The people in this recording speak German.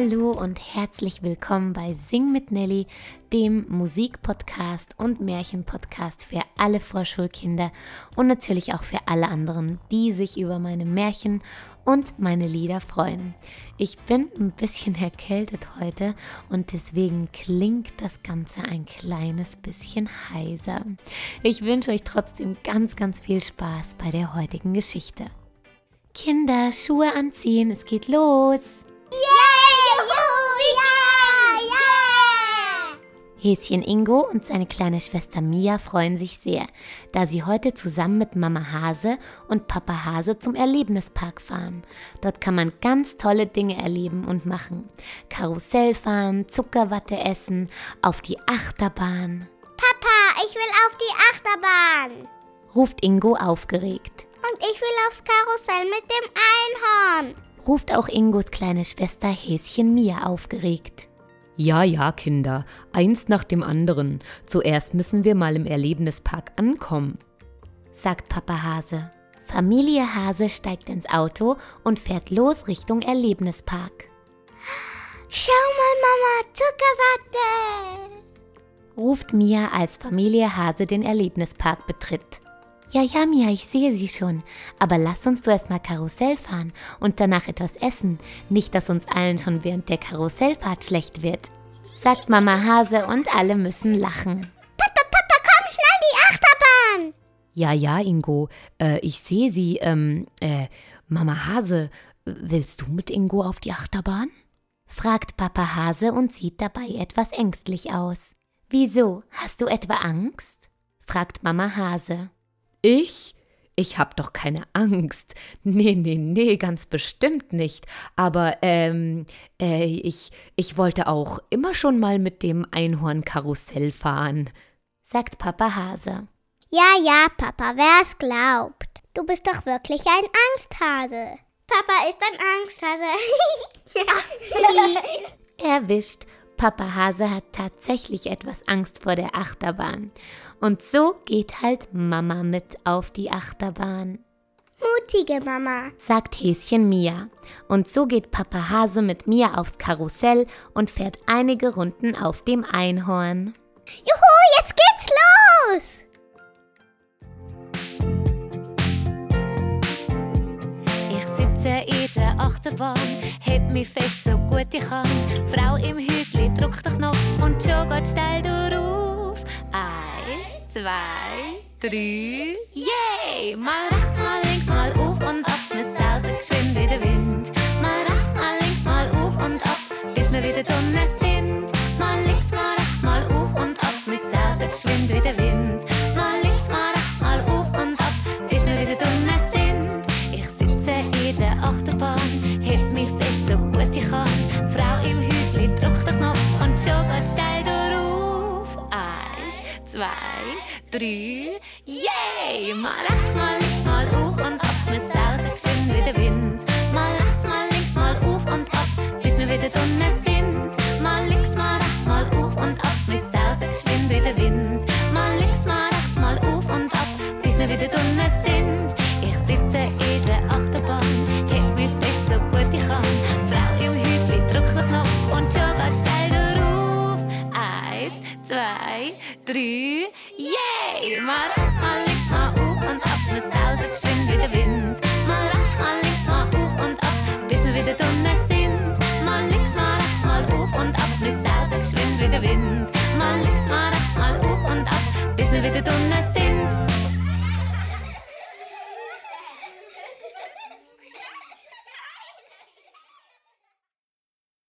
Hallo und herzlich willkommen bei Sing mit Nelly, dem Musikpodcast und Märchenpodcast für alle Vorschulkinder und natürlich auch für alle anderen, die sich über meine Märchen und meine Lieder freuen. Ich bin ein bisschen erkältet heute und deswegen klingt das Ganze ein kleines bisschen heiser. Ich wünsche euch trotzdem ganz, ganz viel Spaß bei der heutigen Geschichte. Kinder, Schuhe anziehen, es geht los! Häschen Ingo und seine kleine Schwester Mia freuen sich sehr, da sie heute zusammen mit Mama Hase und Papa Hase zum Erlebnispark fahren. Dort kann man ganz tolle Dinge erleben und machen. Karussell fahren, Zuckerwatte essen, auf die Achterbahn. Papa, ich will auf die Achterbahn. ruft Ingo aufgeregt. Und ich will aufs Karussell mit dem Einhorn. ruft auch Ingos kleine Schwester Häschen Mia aufgeregt. Ja, ja, Kinder, eins nach dem anderen. Zuerst müssen wir mal im Erlebnispark ankommen. sagt Papa Hase. Familie Hase steigt ins Auto und fährt los Richtung Erlebnispark. Schau mal, Mama, Zuckerwatte. ruft Mia, als Familie Hase den Erlebnispark betritt. Ja, ja, Mia, ich sehe sie schon. Aber lass uns zuerst mal Karussell fahren und danach etwas essen. Nicht, dass uns allen schon während der Karussellfahrt schlecht wird. Sagt Mama Hase und alle müssen lachen. Papa, Papa, komm schnell die Achterbahn. Ja, ja, Ingo, äh, ich sehe sie. Ähm, äh, Mama Hase, willst du mit Ingo auf die Achterbahn? fragt Papa Hase und sieht dabei etwas ängstlich aus. Wieso? Hast du etwa Angst? fragt Mama Hase. Ich? Ich hab doch keine Angst. Nee, nee, nee, ganz bestimmt nicht. Aber, ähm, äh, ich, ich wollte auch immer schon mal mit dem Einhornkarussell fahren. sagt Papa Hase. Ja, ja, Papa, wer es glaubt. Du bist doch wirklich ein Angsthase. Papa ist ein Angsthase. Erwischt. Papa Hase hat tatsächlich etwas Angst vor der Achterbahn. Und so geht halt Mama mit auf die Achterbahn, Mutige Mama. sagt Häschen Mia. Und so geht Papa Hase mit Mia aufs Karussell und fährt einige Runden auf dem Einhorn. Juhu, jetzt geht's los. Achterbahn, heb mich fest so gut ich kann. Frau im Häusli drückt den Knopf und schon geht steil auf. Eins, zwei, drei, yay! Mal rechts, mal links, mal auf und ab, wir sausen geschwind wie der Wind. Mal rechts, mal links, mal auf und ab, bis wir wieder drinnen sind. Mal links, mal rechts, mal auf und ab, wir sausen geschwind wie der Wind. Zwei, drei, yay! Mal rechts, mal links, mal auf und ab, wir sausen geschwind wie der Wind. Mal rechts, mal links, mal auf und ab, bis wir wieder drinnen sind. Mal links, mal rechts, mal auf und ab, wir sausen geschwind wie der Wind. Mal links, mal rechts, mal auf und ab, bis wir wieder drinnen sind. Drei, yay! Mal rechts, mal links, mal auf und ab, wir sausen geschwind wie der Wind. Mal rechts, mal links, mal auf und ab, bis wir wieder drinnen sind. Mal links, mal rechts, mal auf und ab, wir sausen geschwind wie der Wind. Mal links, mal rechts, mal auf und ab, bis wir wieder drinnen sind.